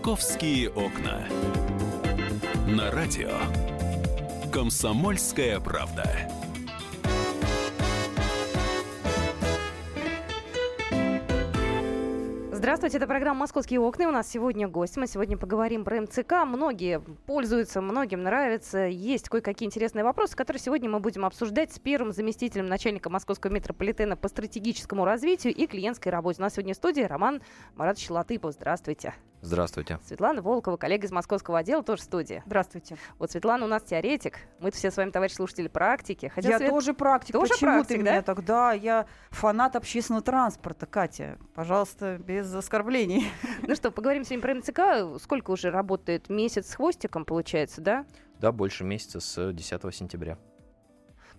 «Московские окна». На радио «Комсомольская правда». Здравствуйте, это программа «Московские окна». У нас сегодня гость. Мы сегодня поговорим про МЦК. Многие пользуются, многим нравится. Есть кое-какие интересные вопросы, которые сегодня мы будем обсуждать с первым заместителем начальника Московского метрополитена по стратегическому развитию и клиентской работе. У нас сегодня в студии Роман Маратович Латыпов. Здравствуйте. Здравствуйте. Светлана Волкова, коллега из московского отдела, тоже в студии. Здравствуйте. Вот Светлана у нас теоретик. Мы-то все с вами, товарищ слушатели, практики. Хотя я Свет... тоже практик. Тоже Почему практик, ты да? меня тогда? Я фанат общественного транспорта, Катя. Пожалуйста, без оскорблений. Ну что, поговорим сегодня про МЦК. Сколько уже работает? Месяц с хвостиком, получается, да? Да, больше месяца с 10 сентября.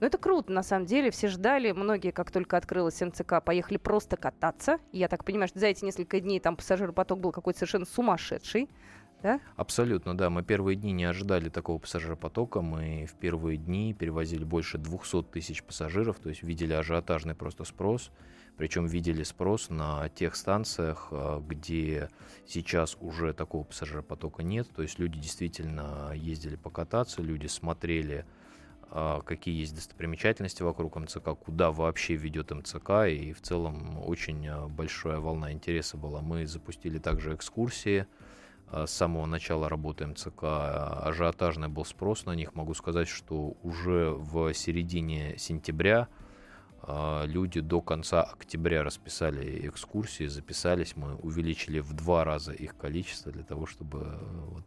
Ну, это круто, на самом деле. Все ждали. Многие, как только открылась МЦК, поехали просто кататься. Я так понимаю, что за эти несколько дней там пассажиропоток был какой-то совершенно сумасшедший. Да? Абсолютно, да. Мы первые дни не ожидали такого пассажиропотока. Мы в первые дни перевозили больше 200 тысяч пассажиров, то есть видели ажиотажный просто спрос. Причем видели спрос на тех станциях, а, где сейчас уже такого пассажиропотока нет. То есть люди действительно ездили покататься, люди смотрели какие есть достопримечательности вокруг МЦК, куда вообще ведет МЦК, и в целом очень а, большая волна интереса была. Мы запустили также экскурсии, а, с самого начала работы МЦК ажиотажный был спрос на них. Могу сказать, что уже в середине сентября люди до конца октября расписали экскурсии, записались. Мы увеличили в два раза их количество для того, чтобы вот,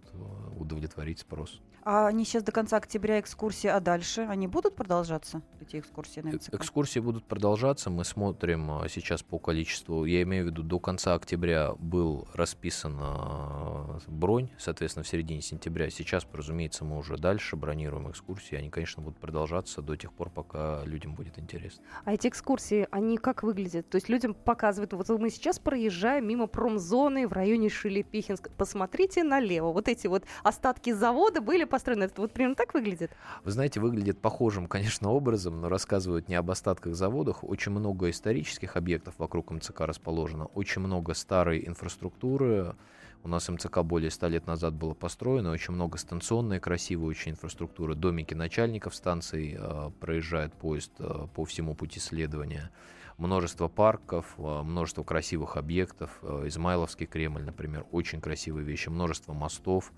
удовлетворить спрос. А они сейчас до конца октября экскурсии, а дальше они будут продолжаться, эти экскурсии на МЦК? Экскурсии будут продолжаться. Мы смотрим а, сейчас по количеству, я имею в виду, до конца октября был расписан а, бронь, соответственно, в середине сентября. Сейчас, разумеется, мы уже дальше бронируем экскурсии. Они, конечно, будут продолжаться до тех пор, пока людям будет интересно. А эти экскурсии, они как выглядят? То есть людям показывают, вот мы сейчас проезжаем мимо промзоны в районе Шелепихинска. Посмотрите налево. Вот эти вот остатки завода были построено? Это вот примерно так выглядит? Вы знаете, выглядит похожим, конечно, образом, но рассказывают не об остатках заводах. Очень много исторических объектов вокруг МЦК расположено, очень много старой инфраструктуры. У нас МЦК более ста лет назад было построено, очень много станционной, красивой очень инфраструктуры, домики начальников станций, э, проезжает поезд э, по всему пути следования множество парков, э, множество красивых объектов. Э, Измайловский Кремль, например, очень красивые вещи, множество мостов.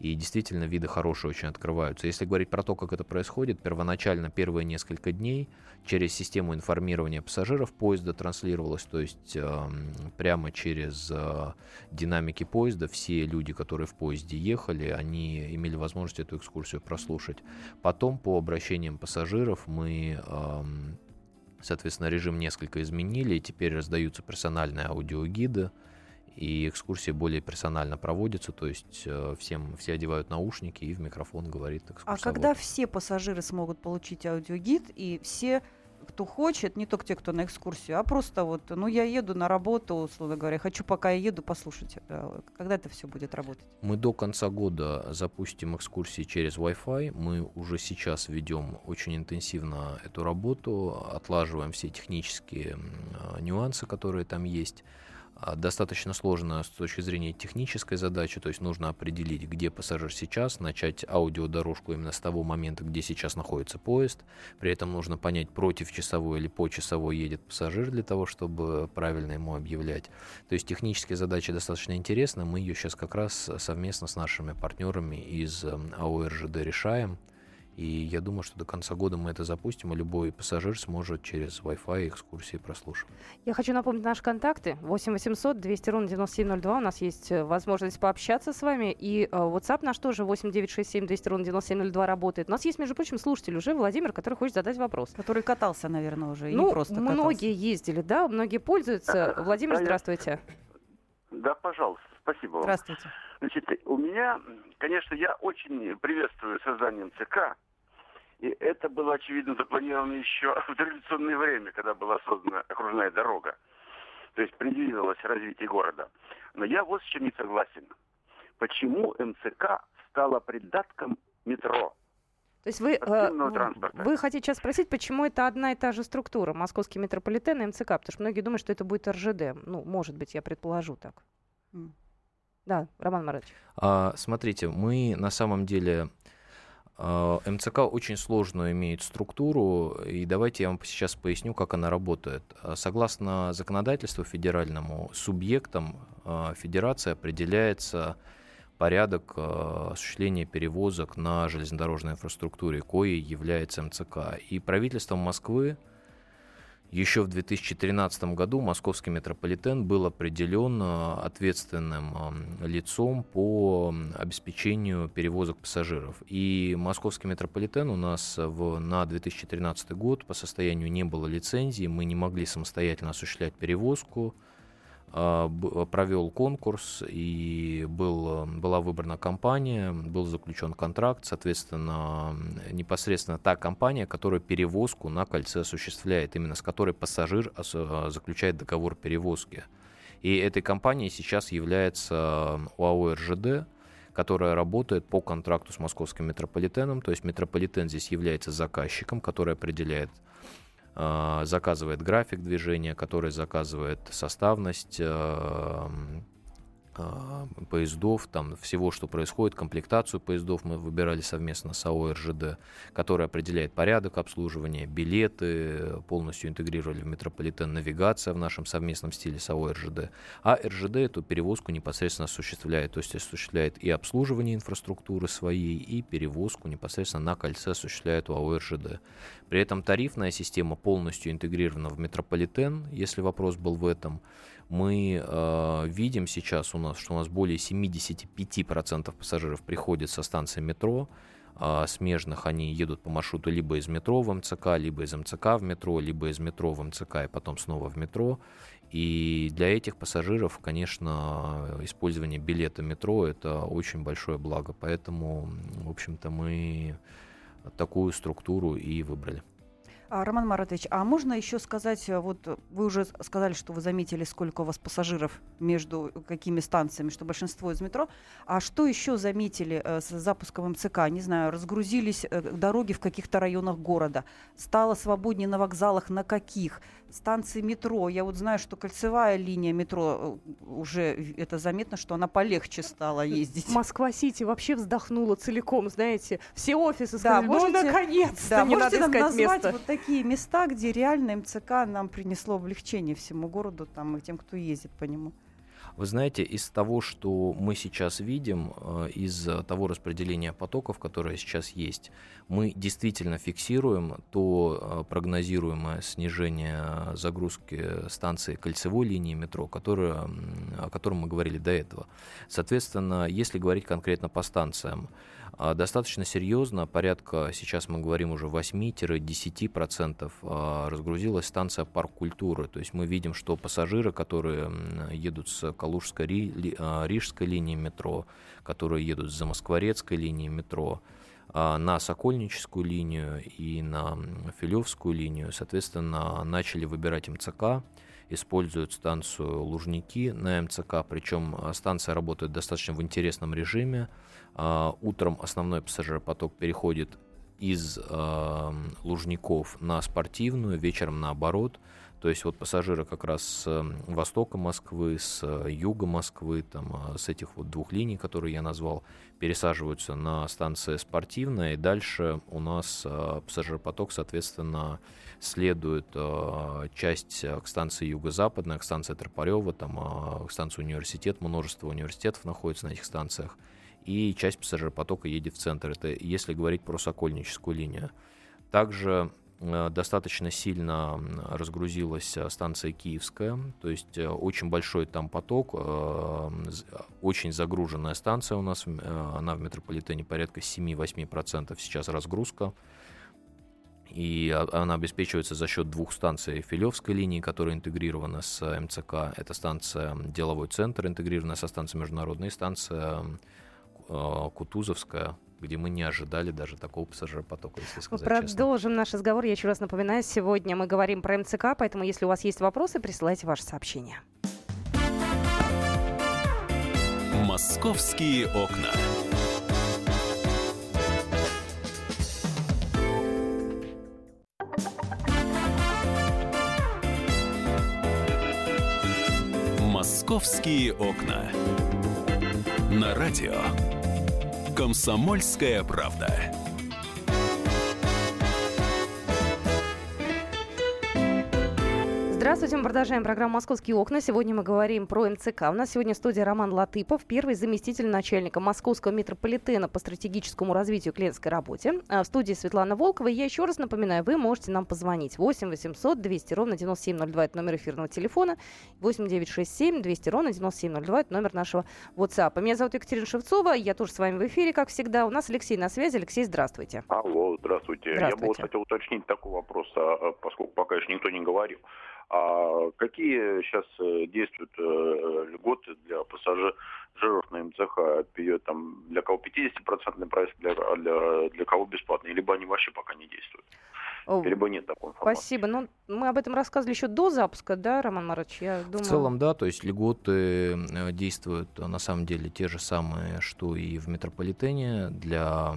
И действительно виды хорошие очень открываются. Если говорить про то, как это происходит, первоначально первые несколько дней через систему информирования пассажиров поезда транслировалось, то есть э, прямо через э, динамики поезда все люди, которые в поезде ехали, они имели возможность эту экскурсию прослушать. Потом по обращениям пассажиров мы э, Соответственно, режим несколько изменили, и теперь раздаются персональные аудиогиды, и экскурсии более персонально проводятся, то есть э, всем все одевают наушники и в микрофон говорит экскурсовод. А когда все пассажиры смогут получить аудиогид и все кто хочет, не только те, кто на экскурсию, а просто вот, ну, я еду на работу, условно говоря, хочу, пока я еду, послушать, э, когда это все будет работать? Мы до конца года запустим экскурсии через Wi-Fi. Мы уже сейчас ведем очень интенсивно эту работу, отлаживаем все технические нюансы, которые там есть. А, достаточно сложно с точки зрения технической задачи, то есть нужно определить, где пассажир сейчас, начать аудиодорожку именно с того момента, где сейчас находится поезд. При этом нужно понять, против часовой или по часовой едет пассажир для того, чтобы правильно ему объявлять. То есть технические задачи достаточно интересны, мы ее сейчас как раз совместно с нашими партнерами из АО РЖД решаем. И я думаю, что до конца года мы это запустим, и любой пассажир сможет через Wi-Fi экскурсии прослушивать. Я хочу напомнить наши контакты. 8 800 200 ровно 9702. У нас есть э, возможность пообщаться с вами. И э, WhatsApp наш тоже 8 967 200 ровно 9702 работает. У нас есть, между прочим, слушатель уже, Владимир, который хочет задать вопрос. Который катался, наверное, уже, и ну, не просто катался. многие ездили, да, многие пользуются. Владимир, здравствуйте. Да, пожалуйста, спасибо вам. Здравствуйте. Значит, у меня, конечно, я очень приветствую создание МЦК, и это было, очевидно, запланировано еще в революционное время, когда была создана окружная дорога. То есть предвиделось развитие города. Но я вот с чем не согласен. Почему МЦК стала придатком метро? То есть вы, э, вы хотите сейчас спросить, почему это одна и та же структура, московский метрополитен и МЦК? Потому что многие думают, что это будет РЖД. Ну, может быть, я предположу так. Да, Роман Марович. А, смотрите, мы на самом деле МЦК очень сложную имеет структуру, и давайте я вам сейчас поясню, как она работает. А, согласно законодательству федеральному, субъектом а, федерации определяется порядок осуществления перевозок на железнодорожной инфраструктуре, коей является МЦК. И правительством Москвы еще в 2013 году московский метрополитен был определен э, ответственным лицом по обеспечению перевозок пассажиров. И московский метрополитен у нас в, на 2013 год по состоянию не было лицензии, мы не могли самостоятельно осуществлять перевозку. А, провел конкурс и был, была выбрана компания, был заключен контракт, соответственно, непосредственно та компания, которая перевозку на кольце осуществляет, именно с которой пассажир заключает договор перевозки. И этой компанией сейчас является ОАО РЖД, которая работает по контракту с московским метрополитеном. То есть метрополитен здесь является заказчиком, который определяет а, заказывает график движения, который заказывает составность э, поездов, там всего, что происходит, комплектацию поездов мы выбирали совместно с АО РЖД, который определяет порядок обслуживания, билеты, полностью интегрировали в метрополитен навигация в нашем совместном стиле с АО РЖД. А РЖД эту перевозку непосредственно осуществляет, то есть осуществляет и обслуживание инфраструктуры своей, и перевозку непосредственно на кольце осуществляет АО РЖД. При этом тарифная система полностью интегрирована в метрополитен, если вопрос был в этом мы э, видим сейчас у нас, что у нас более 75% пассажиров приходят со станции метро, э, смежных они едут по маршруту либо из метро в МЦК, либо из МЦК в метро, либо из метро в МЦК и потом снова в метро. И для этих пассажиров, конечно, использование билета метро – это очень большое благо. Поэтому, в общем-то, мы такую структуру и выбрали. А, Роман Маратович, а можно еще сказать, э, вот вы уже сказали, что вы заметили, сколько у вас пассажиров между какими станциями, что большинство из метро. А что еще заметили э, с запуском МЦК? Не знаю, разгрузились э, дороги в каких-то районах города, стало свободнее на вокзалах, на каких? Станции метро, я вот знаю, что кольцевая линия метро уже это заметно, что она полегче стала ездить. Москва-Сити вообще вздохнула целиком, знаете, все офисы сказали, да, можете, ну наконец-то, да, не можете надо искать место. Вот такие места, где реально МЦК нам принесло облегчение всему городу там, и тем, кто ездит по нему. Вы знаете, из того, что мы сейчас видим, э, из того распределения потоков, которое сейчас есть, мы действительно фиксируем то э, прогнозируемое снижение загрузки станции кольцевой линии метро, которое, о котором мы говорили до этого. Соответственно, если говорить конкретно по станциям, достаточно серьезно, порядка, сейчас мы говорим уже 8-10% а, разгрузилась станция парк культуры. То есть мы видим, что пассажиры, которые едут с Калужской а, Рижской линии метро, которые едут с Замоскворецкой линии метро, на Сокольническую линию и на Филевскую линию, соответственно, начали выбирать МЦК, используют станцию Лужники на МЦК, причем станция работает достаточно в интересном режиме. А, утром основной пассажиропоток переходит из э, Лужников на спортивную, вечером наоборот. То есть вот пассажиры как раз с востока Москвы, с юга Москвы, там, а, с этих вот двух линий, которые я назвал, пересаживаются на станции спортивная, и дальше у нас э, пассажиропоток, соответственно, следует э, часть к станции юго-западная, к станции Тропарева, там, э, к станции университет, множество университетов находится на этих станциях и часть пассажиропотока едет в центр. Это если говорить про Сокольническую линию. Также э, достаточно сильно разгрузилась э, станция Киевская, то есть э, очень большой там поток, очень загруженная станция у нас, она в метрополитене порядка 7-8% сейчас разгрузка, и она обеспечивается за счет двух станций Филевской линии, которая интегрирована с МЦК, это станция Деловой центр, интегрированная со станцией Международной, станция Э, Кутузовская, где мы не ожидали даже такого пассажиропотока, если сказать Продолжим честно. наш разговор. Я еще раз напоминаю, сегодня мы говорим про МЦК, поэтому если у вас есть вопросы, присылайте ваши сообщения. Московские окна. Московские окна. На радио «Комсомольская правда». Здравствуйте, мы продолжаем программу «Московские окна». Сегодня мы говорим про МЦК. У нас сегодня в студии Роман Латыпов, первый заместитель начальника Московского метрополитена по стратегическому развитию клиентской работе. А в студии Светлана Волкова. И я еще раз напоминаю, вы можете нам позвонить 8 800 200 ровно 9702. Это номер эфирного телефона. 8 967 200 ровно 9702. Это номер нашего WhatsApp. Меня зовут Екатерина Шевцова. Я тоже с вами в эфире, как всегда. У нас Алексей на связи. Алексей, здравствуйте. Алло, здравствуйте. Здравствуйте. Я бы вот хотел уточнить такой вопрос, а, поскольку пока еще никто не говорил. А какие сейчас э, действуют э, льготы для пассажиров на МЦХ? Там для кого 50% прайс, для, а для, для кого бесплатный? Либо они вообще пока не действуют? Либо нет такой информации? Спасибо. Ну, мы об этом рассказывали еще до запуска, да, Роман Марович? Я думаю... В целом, да, то есть льготы э, действуют на самом деле те же самые, что и в метрополитене для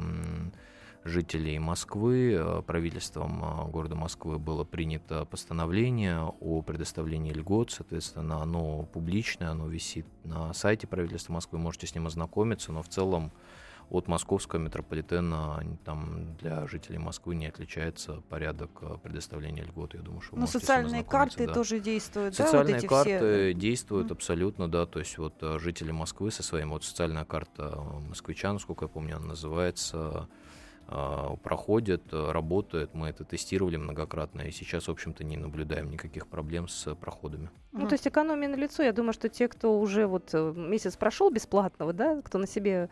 жителей Москвы. Э, Правительством э, города Москвы было принято постановление о предоставлении льгот, соответственно, оно публичное, оно висит на сайте правительства Москвы, можете с ним ознакомиться, но в целом от московского метрополитена там для жителей Москвы не отличается порядок э, предоставления льгот. Я думаю, что вы Ну, социальные карты да. тоже действуют, да, Социальные вот эти карты все? действуют Мгм. абсолютно, да. То есть вот жители Москвы со своим, вот социальная карта москвичан, сколько я помню, она называется, э, проходит, э, работает. Мы это тестировали многократно, и сейчас, в общем-то, не наблюдаем никаких проблем с проходами. Ну, то есть экономия на лицо. Я думаю, что те, кто уже вот э, месяц прошел бесплатного, да, кто на себе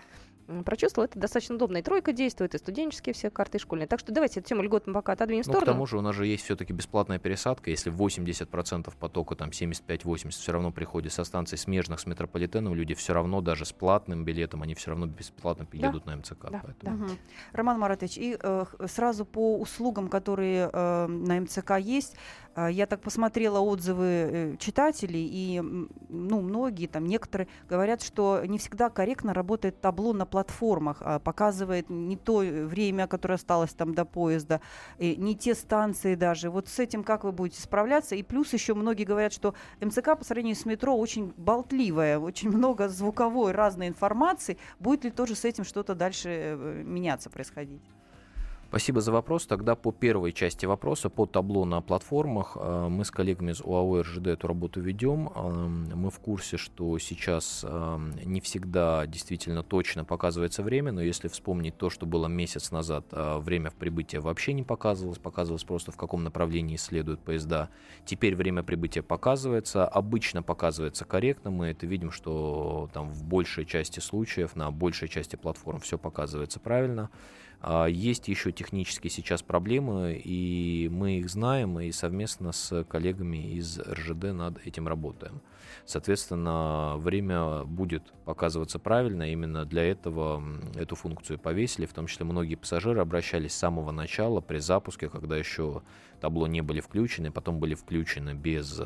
прочувствовал, это достаточно удобно. И тройка действует, и студенческие все карты, и школьные. Так что давайте эту тему льгот мы пока отодвинем в Ну, к сторону. тому же у нас же есть все-таки бесплатная пересадка. Если 80% потока, там 75-80, все равно приходит со станций смежных с метрополитеном, люди все равно даже с платным билетом, они все равно бесплатно едут на МЦК. Да, поэтому- Мгм. Роман Маратович, и э, сразу по услугам, которые э, на МЦК есть, я так посмотрела отзывы э, читателей, и ну, многие, там некоторые говорят, что не всегда корректно работает табло на платформах, а показывает не то время, которое осталось там до поезда, не те станции даже. Вот с этим как вы будете справляться? И плюс еще многие говорят, что МЦК по сравнению с метро очень болтливая, очень много звуковой разной информации. Будет ли тоже с этим что-то дальше э, меняться, происходить? Спасибо за вопрос. Тогда по первой части вопроса, по табло на платформах, э, мы с коллегами из УАО РЖД эту работу ведем. Э, Мы в курсе, что сейчас э, не всегда действительно точно показывается время, но если вспомнить то, что было месяц назад, э, время в прибытии вообще не показывалось, показывалось просто в каком направлении следуют поезда. Теперь время прибытия показывается, обычно показывается корректно, мы это видим, что там в большей части случаев, на большей части платформ все показывается правильно. А, Есть еще технические сейчас проблемы, и мы их знаем, и совместно с коллегами из РЖД над этим работаем. Соответственно, время будет показываться правильно, именно для этого эту функцию повесили, в том числе многие пассажиры обращались с самого начала при запуске, когда еще табло не были включены, потом были включены без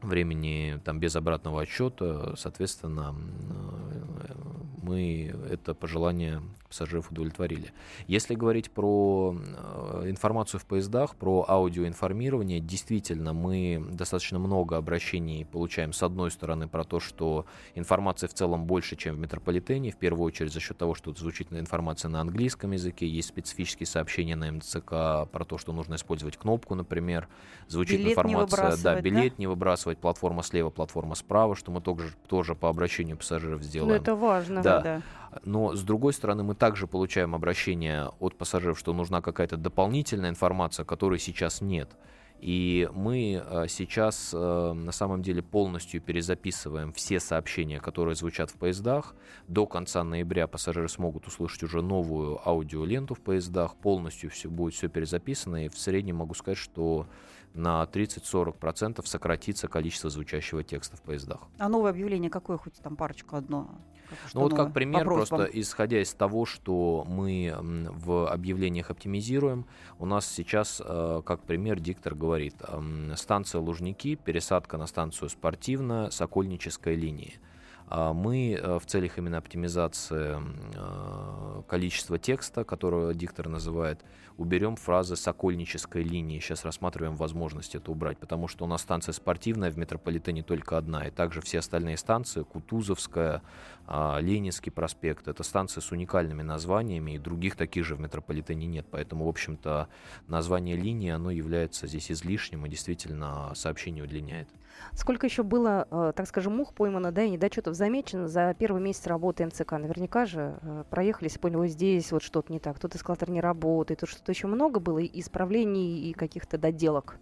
времени, там, без обратного отсчета, соответственно, э, мы это пожелание пассажиров удовлетворили. Если говорить про э, информацию в поездах, про аудиоинформирование, действительно, мы достаточно много обращений получаем, с одной стороны, про то, что информации в целом больше, чем в метрополитене, в первую очередь за счет того, что звучит информация на английском языке, есть специфические сообщения на МЦК про то, что нужно использовать кнопку, например, звучит Билет информация, да, выбрасывать, да? билет не выбрасывать, платформа слева, платформа справа, что мы тоже, тоже по обращению пассажиров Ну, сделаем. это важно. Да. Но, с другой стороны, мы также получаем обращения от пассажиров, что нужна какая-то дополнительная информация, которой сейчас нет. И мы э, сейчас э, на самом деле полностью перезаписываем все сообщения, которые звучат в поездах. До конца ноября пассажиры смогут услышать уже новую аудиоленту в поездах. Полностью все, будет все перезаписано. И в среднем могу сказать, что на 30-40% сократится количество звучащего текста в поездах. А новое объявление какое, хоть там парочку одно? Как- Ну вот новое? как пример, По просьбам. просто исходя из того, что мы в объявлениях оптимизируем, у нас сейчас, э, как пример, диктор говорит, станция Лужники, пересадка на станцию Спортивная, Сокольническая линии. А мы э, в целях именно оптимизации э, количества текста, которого диктор называет, уберем фразы «сокольнической линии». Сейчас рассматриваем возможность это убрать, потому что у нас станция спортивная в метрополитене только одна, и также все остальные станции, Кутузовская, Ленинский проспект, это станции с уникальными названиями, и других таких же в метрополитене нет. Поэтому, в общем-то, название линии, оно является здесь излишним и действительно сообщение удлиняет. Сколько еще было, э, так скажем, мух поймано, да, и недочетов замечено за первый месяц работы МЦК? Наверняка же э, проехались, поняли, здесь вот что-то не так, тут эскалатор не работает, тут что-то еще много было, исправлений, и каких-то доделок.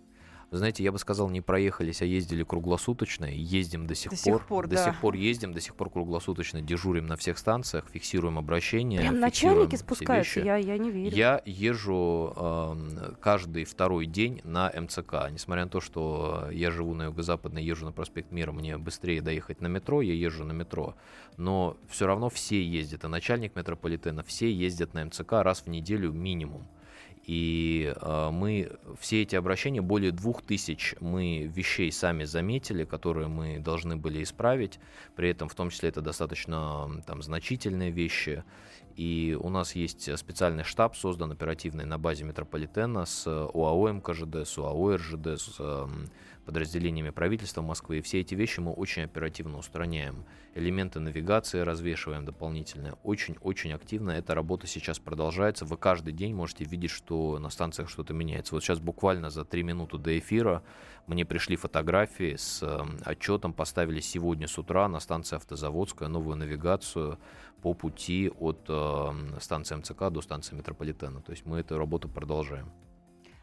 Знаете, я бы сказал, не проехались, а ездили круглосуточно. И ездим до сих До пор. сих пор, до да. сих пор ездим, до сих пор круглосуточно дежурим на всех станциях, фиксируем обращения. Прям начальники спускаются, я, я не верю. Я езжу эм, каждый второй день на МЦК. Несмотря на то, что я живу на юго-западной, езжу на проспект Мира, мне быстрее доехать на метро, я езжу на метро. Но все равно все ездят, и начальник метрополитена, все ездят на МЦК раз в неделю минимум. И э, мы все эти обращения, более двух тысяч мы вещей сами заметили, которые мы должны были исправить. При этом, в том числе, это достаточно там, значительные вещи. И у нас есть специальный штаб, создан оперативный на базе метрополитена с ОАО МКЖД, с ОАО РЖД, с эм, подразделениями правительства Москвы. И все эти вещи мы очень оперативно устраняем. Элементы навигации развешиваем дополнительные. Очень-очень активно эта работа сейчас продолжается. Вы каждый день можете видеть, что на станциях что-то меняется. Вот сейчас буквально за три минуты до эфира мне пришли фотографии с э, отчетом, поставили сегодня с утра на станции Автозаводская новую навигацию по пути от э, станции МЦК до станции метрополитена. То есть мы эту работу продолжаем.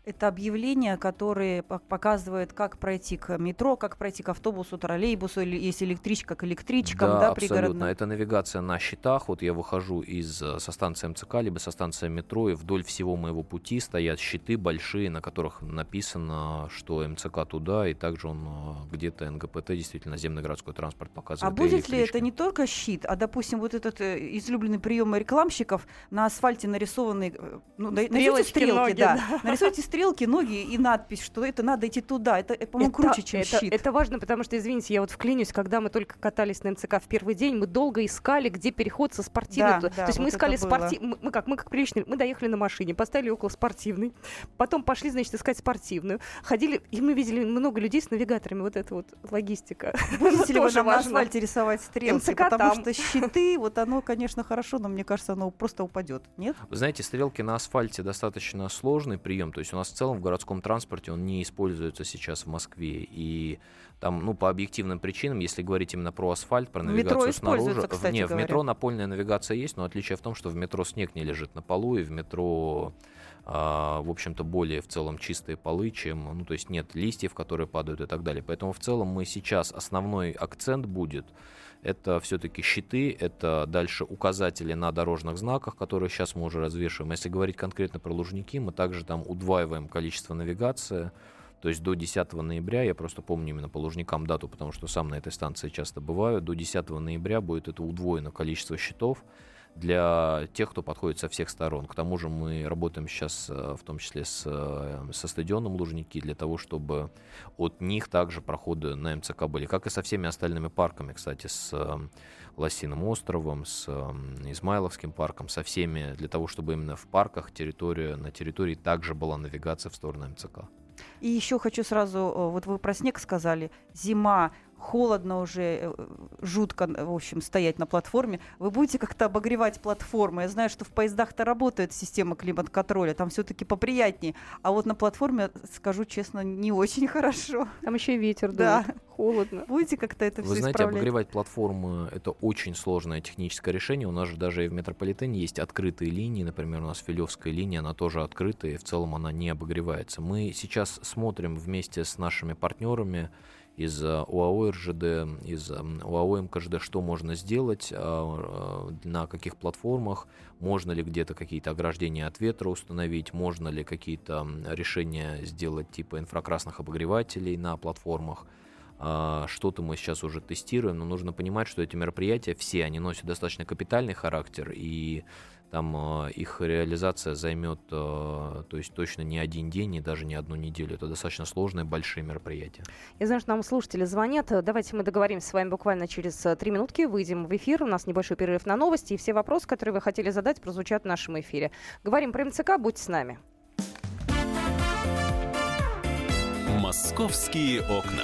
Это объявления, которые пок- показывают, как пройти к метро, как пройти к автобусу, троллейбусу, или есть электричка к электричкам, да, да, абсолютно. Это навигация на счетах. Вот я выхожу из, э, со станции МЦК, либо со станции метро, и вдоль всего моего пути стоят щиты большие, на которых написано, что МЦК туда, и также он э, где-то НГПТ, действительно, наземный городской транспорт А показывает. и будет ли это не только щит, а, допустим, вот этот э, излюбленный прием рекламщиков на асфальте нарисованные, э, ну, на- нарисуйте стрелки, ноги, да, да. нарисуйте стрелки, ноги и надпись, что это надо идти туда. Это, по-моему, круче, чем это, щит. это важно, потому что, извините, я вот вклинюсь, когда мы только катались на МЦК в первый день, мы долго искали, где переход со спортивной. Да, туда. да, То есть мы вот искали это было. спортивную. Мы как, мы как приличные, мы доехали на машине, поставили около спортивной, потом пошли, значит, искать спортивную. Ходили, и мы видели много людей с навигаторами, вот это вот логистика. Будете ли вы на асфальте рисовать стрелки? МЦК Потому там. что щиты, вот оно, конечно, хорошо, но мне кажется, оно просто упадет. Нет? Вы знаете, стрелки на асфальте достаточно сложный прием. То есть у нас в целом в городском транспорте он не используется сейчас в Москве. И там, ну, по объективным причинам, если говорить именно про асфальт, про метро навигацию используется, снаружи. кстати не, в говоря. метро напольная навигация есть, но отличие в том, что в метро снег не лежит на полу, и в метро а, в общем-то, более в целом чистые полы, чем, ну, то есть нет листьев, которые падают и так далее. Поэтому в целом мы сейчас, основной акцент будет, это все-таки щиты, это дальше указатели на дорожных знаках, которые сейчас мы уже развешиваем. Если говорить конкретно про Лужники, мы также там удваиваем количество навигации, то есть до 10 ноября, я просто помню именно по Лужникам дату, потому что сам на этой станции часто бываю, до 10 ноября будет это удвоено количество щитов для тех, кто подходит со всех сторон. К тому же мы работаем сейчас э, в том числе с, э, со стадионом Лужники для того, чтобы от них также проходы на МЦК были, как и со всеми остальными парками, кстати, с э, Лосиным островом, с Измайловским парком, со всеми, для того, чтобы именно в парках территория, на территории также была навигация в сторону МЦК. И еще хочу сразу, вот вы про снег сказали, зима, холодно уже, э, жутко, э, в общем, стоять на платформе. Вы будете как-то обогревать платформу? Я знаю, что в поездах-то работает система климат-контроля, там все-таки поприятнее. А вот на платформе, скажу честно, не очень хорошо. Там еще и ветер, Да. да. Холодно. Будете как-то это Вы все знаете, исправлять? обогревать платформы это очень сложное техническое решение. У нас же даже и в метрополитене есть открытые линии. Например, у нас Филевская линия, она тоже открытая, и в целом она не обогревается. Мы сейчас смотрим вместе с нашими партнерами из э, ОАО РЖД, из э, ОАО МКЖД, что можно сделать, э, на каких платформах, можно ли где-то какие-то ограждения от ветра установить, можно ли какие-то решения сделать типа инфракрасных обогревателей на платформах. Что-то мы сейчас уже тестируем, но нужно понимать, что эти мероприятия все, они носят достаточно капитальный характер, и там э, их реализация займет, э, то есть точно не один день и даже не одну неделю. Это достаточно сложные, большие мероприятия. Я знаю, что нам слушатели звонят. Давайте мы договоримся с вами буквально через э, три минутки. Выйдем в эфир. У нас небольшой перерыв на новости. И все вопросы, которые вы хотели задать, прозвучат в нашем эфире. Говорим про МЦК. Будьте с нами. Московские окна.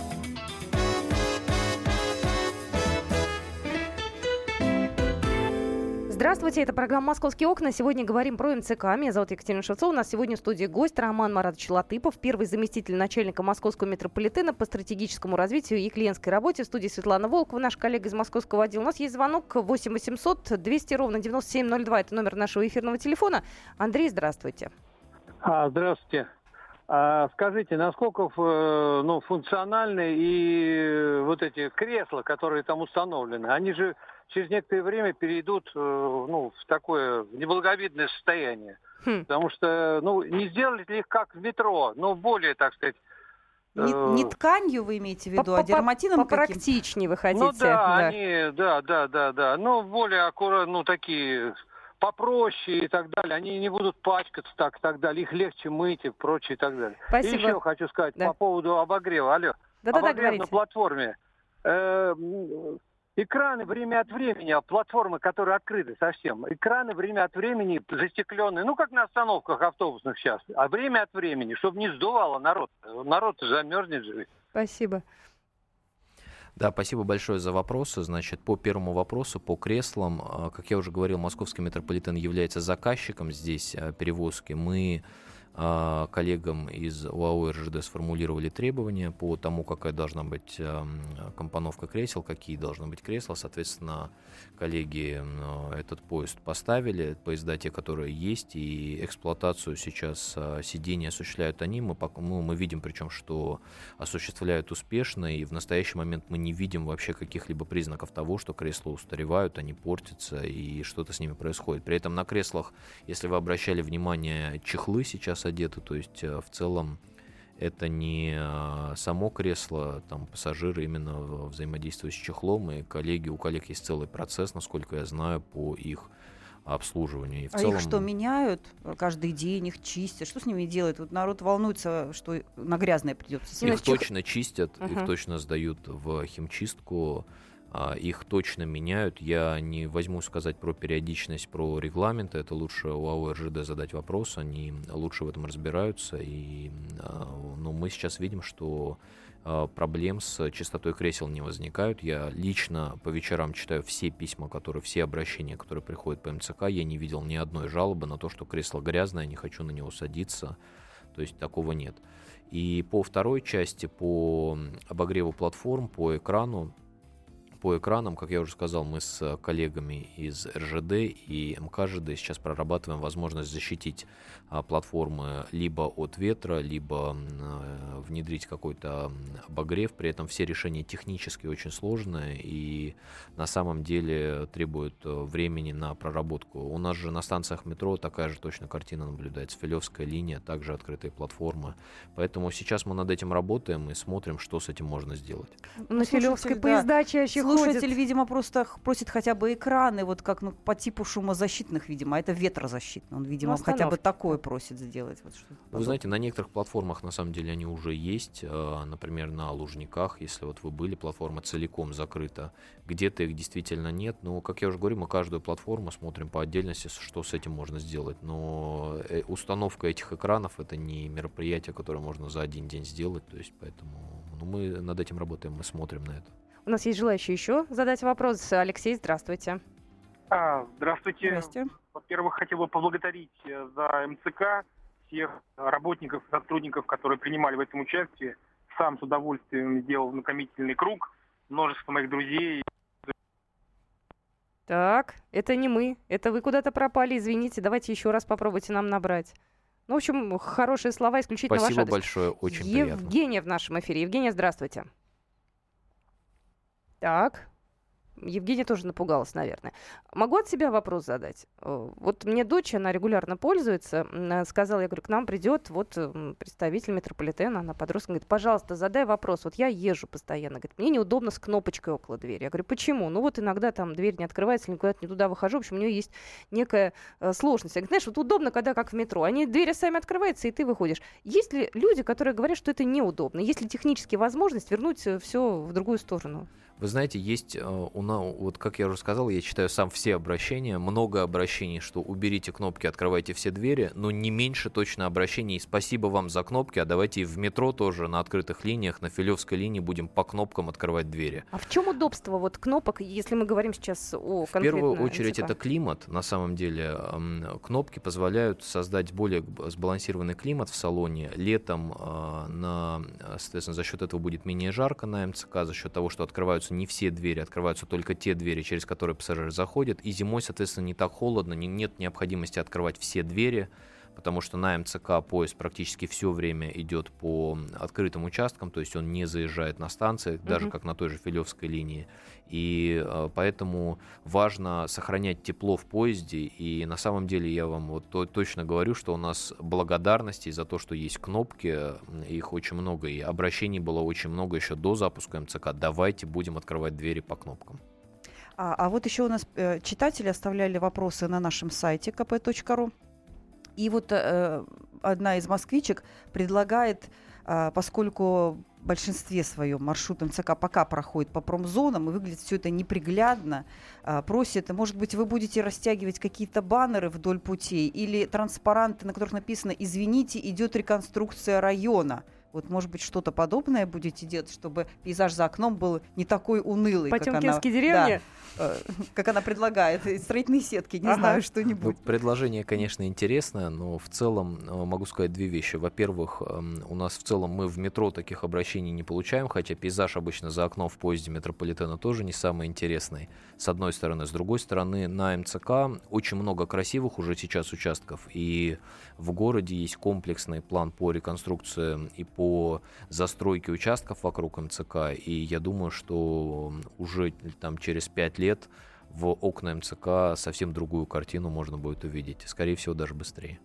Здравствуйте, это программа «Московские окна». Сегодня говорим про МЦК. Меня зовут Екатерина Шевцова. У нас сегодня в студии гость Роман Маратович Латыпов, первый заместитель начальника Московского метрополитена по стратегическому развитию и клиентской работе. В студии Светлана Волкова, наш коллега из московского отдела. У нас есть звонок 8 800 200 ровно 9702. Это номер нашего эфирного телефона. Андрей, здравствуйте. А, здравствуйте. А, скажите, насколько э, ну, функциональны и вот эти кресла, которые там установлены, они же через некоторое время перейдут э, ну, в такое неблаговидное состояние. Хм. Потому что, ну, не сделали ли их как в метро, но более, так сказать, Не, э, не тканью вы имеете в виду, а дерматином каким? Попрактичнее вы хотите. Ну да, они, да, да, да, да. Ну, более аккуратно, ну, такие попроще и так далее. Они не будут пачкаться так и так далее. Их легче мыть и прочее и так далее. Спасибо. И еще хочу сказать Да. по поводу обогрева. Алло. Да-да-да, обогрев на говорите. платформе. Э, Экраны время от времени, а платформы, которые открыты совсем, экраны время от времени застекленные, ну, как на остановках автобусных сейчас, а время от времени, чтобы не сдувало народ. Народ замерзнет же. Спасибо. Да, спасибо большое за вопросы. Значит, по первому вопросу, по креслам, а, как я уже говорил, московский метрополитен является заказчиком здесь а, перевозки. Мы коллегам из УАО РЖД сформулировали требования по тому, какая должна быть ам, компоновка кресел, какие должны быть кресла. Соответственно, коллеги м, этот поезд поставили, поезда те, которые есть, и эксплуатацию сейчас а, сидений осуществляют они. Мы, ну, мы видим причем, что осуществляют успешно, и в настоящий момент мы не видим вообще каких-либо признаков того, что кресла устаревают, они портятся и что-то с ними происходит. При этом на креслах, если вы обращали внимание, чехлы сейчас одеты, то есть э, в целом это не э, само кресло, там пассажиры именно взаимодействуют с чехлом, и коллеги, у коллег есть целый процесс, насколько я знаю, по их обслуживанию. И в А целом, их что, меняют каждый день, их чистят? Что с ними делают? Вот народ волнуется, что на грязное придется Их чех- точно чистят, их Мгм. точно сдают в химчистку, их точно меняют. Я не возьму сказать про периодичность, про регламенты. Это лучше у АО РЖД задать вопрос. Они лучше в этом разбираются. И, а, ну, мы сейчас видим, что а, проблем с чистотой кресел не возникают. Я лично по вечерам читаю все письма, которые, все обращения, которые приходят по МЦК. Я не видел ни одной жалобы на то, что кресло грязное, не хочу на него садиться. То есть такого нет. И по второй части, по обогреву платформ, по экрану, по экранам, как я уже сказал, мы с коллегами из РЖД и МКЖД сейчас прорабатываем возможность защитить платформы либо от ветра, либо э, внедрить какой-то обогрев. При этом все решения технически очень сложные и на самом деле требуют э, времени на проработку. У нас же на станциях метро такая же точно картина наблюдается. Филевская линия, также открытые платформы. Поэтому сейчас мы над этим работаем и смотрим, что с этим можно сделать. На Слушатель, Филевской да. поезда чаще Слушатель, ходят. видимо, просто просит хотя бы экраны, вот как ну, по типу шумозащитных, видимо, а это ветрозащитный. Он, видимо, Ну, хотя бы такое просит сделать. Вот что-то Вы подобное. знаете, на некоторых платформах на самом деле они уже есть. э, Например, на Лужниках, если вот вы были, платформа целиком закрыта. Где-то их действительно нет. Но, как я уже говорю, мы каждую платформу смотрим по отдельности, что с этим можно сделать. Но э, установка этих экранов это не мероприятие, которое можно за один день сделать. То есть, поэтому ну, мы над этим работаем, мы смотрим на это. У нас есть желающие еще задать вопрос. Алексей, здравствуйте. А, здравствуйте. Здрасте. Во-первых, хотел бы поблагодарить э, за МЦК всех работников и сотрудников, которые принимали в этом участие. Сам с удовольствием делал знакомительный круг. Множество моих друзей. Так, это не мы. Это вы куда-то пропали, извините. Давайте еще раз попробуйте нам набрать. Ну, в общем, хорошие слова исключительно Спасибо адрес. большое, очень приятно. Евгения в нашем эфире. Евгения, здравствуйте. Так. Евгения тоже напугалась, наверное. Могу от себя вопрос задать? Э, вот мне дочь, она регулярно пользуется. Э, сказала, я говорю, к нам придет вот представитель метрополитена, она подросток, говорит, пожалуйста, задай вопрос. Вот я езжу постоянно. Говорит, мне неудобно с кнопочкой около двери. Я говорю, почему? Ну вот иногда там дверь не открывается, или куда-то не туда выхожу. В общем, у нее есть некая э, сложность. Я говорю, знаешь, вот удобно, когда как в метро. Они двери сами открываются, и ты выходишь. Есть ли люди, которые говорят, что это неудобно? Есть ли технические возможности вернуть все в другую сторону? Вы знаете, есть э, у нас, вот как я уже сказал, я читаю сам все обращения, много обращений, что уберите кнопки, открывайте все двери, но не меньше точно обращений. Спасибо вам за кнопки, а давайте и в метро тоже на открытых линиях, на Филевской линии будем по кнопкам открывать двери. А в чем удобство вот кнопок, если мы говорим сейчас о В первую очередь МЦК? это климат, на самом деле. Кнопки позволяют создать более сбалансированный климат в салоне. Летом, а, на, соответственно, за счет этого будет менее жарко на МЦК, за счет того, что открываются открываются не все двери, открываются только те двери, через которые пассажиры заходят. И зимой, соответственно, не так холодно, не, нет необходимости открывать все двери, потому что на МЦК поезд практически все время идет по открытым участкам, то есть он не заезжает на станции, mm-hmm. даже как на той же Филевской линии. И э, поэтому важно сохранять тепло в поезде. И на самом деле я вам вот то, точно говорю, что у нас благодарности за то, что есть кнопки, их очень много, и обращений было очень много еще до запуска МЦК. Давайте будем открывать двери по кнопкам. А, а вот еще у нас э, читатели оставляли вопросы на нашем сайте kp.ru. И вот э, одна из москвичек предлагает, поскольку в большинстве своем маршрут МЦК пока проходит по промзонам, и выглядит все это неприглядно, э, просит, может быть, вы будете растягивать какие-то баннеры вдоль путей или транспаранты, на которых написано «Извините, идет реконструкция района». Вот, может быть, что-то подобное будете делать, чтобы пейзаж за окном был не такой унылый, Потемкинские деревни? Да, э, как она предлагает. Строительные сетки, не ага. знаю, что-нибудь. Ну, предложение, конечно, интересное, но в целом э, могу сказать две вещи. Во-первых, эм, у нас в целом мы в метро таких обращений не получаем, хотя пейзаж обычно за окном в поезде метрополитена тоже не самый интересный, с одной стороны. С другой стороны, на МЦК очень много красивых уже сейчас участков, и в городе есть комплексный план по реконструкции и по застройке участков вокруг МЦК. И я думаю, что уже там через пять лет в окна МЦК совсем другую картину можно будет увидеть. Скорее всего, даже быстрее.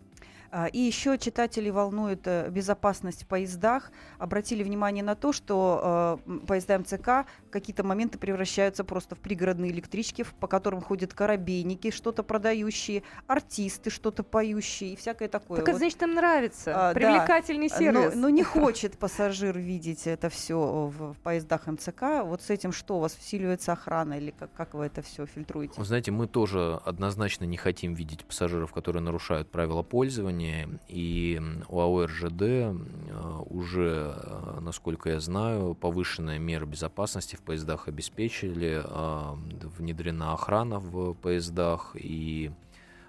А, и еще читатели волнует э, безопасность в поездах. Обратили внимание на то, что э, поезда МЦК в какие-то моменты превращаются просто в пригородные электрички, по которым ходят корабейники, что-то продающие, артисты, что-то поющие и всякое такое. Так вот. значит, им нравится. А, Привлекательный да. сервис. Но, но не хочет пассажир видеть это все в, в поездах МЦК. Вот с этим что, у вас усиливается охрана или как, как вы это все фильтруете? Вы знаете, мы тоже однозначно не хотим видеть пассажиров, которые нарушают правила пользования оборудование, и у АО РЖД э, уже, э, насколько я знаю, повышенная мера безопасности в поездах обеспечили, э, внедрена охрана в поездах и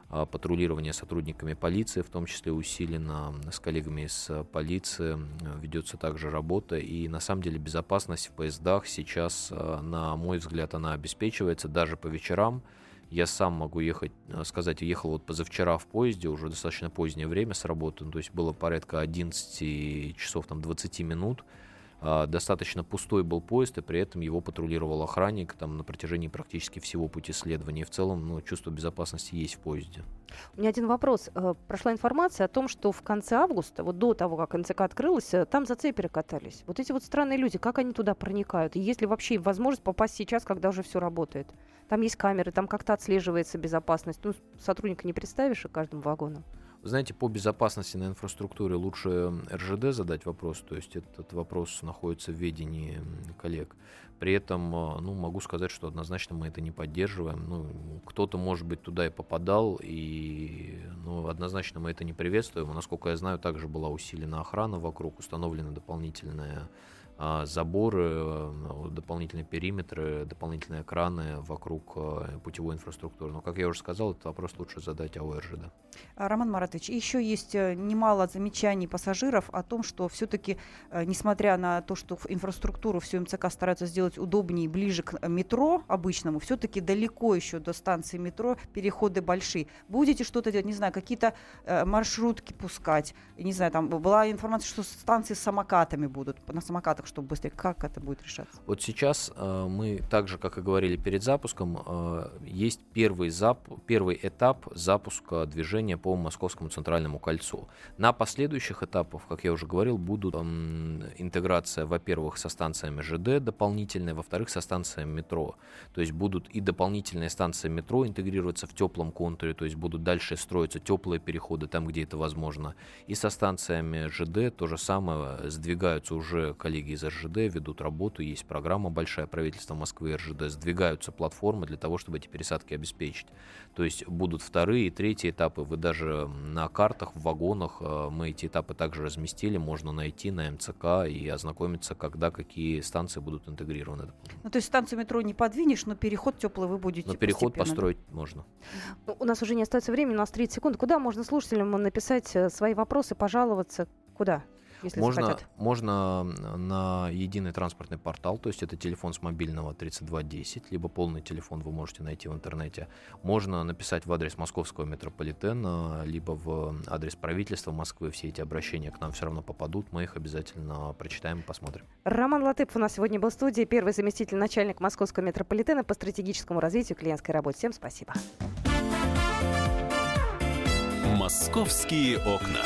патрулирование сотрудниками полиции, в том числе усилено с коллегами из полиции, ведется также работа, и на самом деле безопасность в поездах сейчас, на мой взгляд, она обеспечивается даже по вечерам, я сам могу ехать, э, сказать, ехал вот позавчера в поезде, уже достаточно позднее время с работы, ну, то есть было порядка 11 часов, там, 20 минут. А, достаточно пустой был поезд, и при этом его патрулировал охранник там, на протяжении практически всего пути следования. И в целом ну, чувство безопасности есть в поезде. У меня один вопрос. Э, прошла информация о том, что в конце августа, вот до того, как НЦК открылась, э, там зацеперы катались. Вот эти вот странные люди, как они туда проникают? И есть ли вообще возможность попасть сейчас, когда уже все работает? Там есть камеры, там как-то отслеживается безопасность. Ну, сотрудника не представишь и каждому вагону. Знаете, по безопасности на инфраструктуре лучше РЖД задать вопрос, то есть этот вопрос находится в ведении коллег. При этом, э, ну, могу сказать, что однозначно мы это не поддерживаем. Ну, кто-то, может быть, туда и попадал, и, ну, однозначно мы это не приветствуем. Насколько я знаю, также была усилена охрана вокруг, установлена дополнительная заборы, э, дополнительные периметры, дополнительные экраны вокруг э, путевой инфраструктуры. Но, как я уже сказал, этот вопрос лучше задать АО. А, Роман Маратович, еще есть э, немало замечаний пассажиров о том, что все-таки, несмотря на то, что инфраструктуру всю МЦК стараются сделать удобнее ближе к метро обычному, все-таки далеко еще до станции метро переходы большие. Будете что-то делать, не знаю, какие-то маршрутки пускать, не знаю, там была информация, что станции с самокатами будут, на самокатах чтобы быстрее. Как это будет решаться? Вот сейчас э, мы, так же, как и говорили перед запуском, э, есть первый, зап первый этап запуска движения по Московскому центральному кольцу. На последующих этапах, как я уже говорил, будут э, интеграция, во-первых, со станциями ЖД дополнительная, во-вторых, со станциями метро. То есть будут и дополнительные станции метро интегрироваться в теплом контуре, то есть будут дальше строиться теплые переходы там, где это возможно. И со станциями ЖД то же самое, сдвигаются уже коллеги из РЖД, ведут работу, есть программа большая правительства Москвы и РЖД, сдвигаются платформы для того, чтобы эти пересадки обеспечить. То есть будут вторые и третьи этапы, вы даже на картах, в вагонах, э, мы эти этапы также разместили, можно найти на МЦК и ознакомиться, когда какие станции будут интегрированы. Ну, то есть станцию метро не подвинешь, но переход теплый вы будете Но переход построить можно. Ну, У нас уже не остается времени, у нас 30 секунд. Куда можно слушателям написать э, свои вопросы, пожаловаться? Куда? Если Можно, захотят? можно на единый транспортный портал, то есть это телефон с мобильного 3210, либо полный телефон вы можете найти в интернете. Можно написать в адрес московского метрополитена, либо в адрес правительства Москвы. Все эти обращения к нам все равно попадут, мы их обязательно прочитаем и посмотрим. Роман Латыпов у нас сегодня был в студии, первый заместитель начальника Московского метрополитена по стратегическому развитию клиентской работы. Всем спасибо. «Московские окна».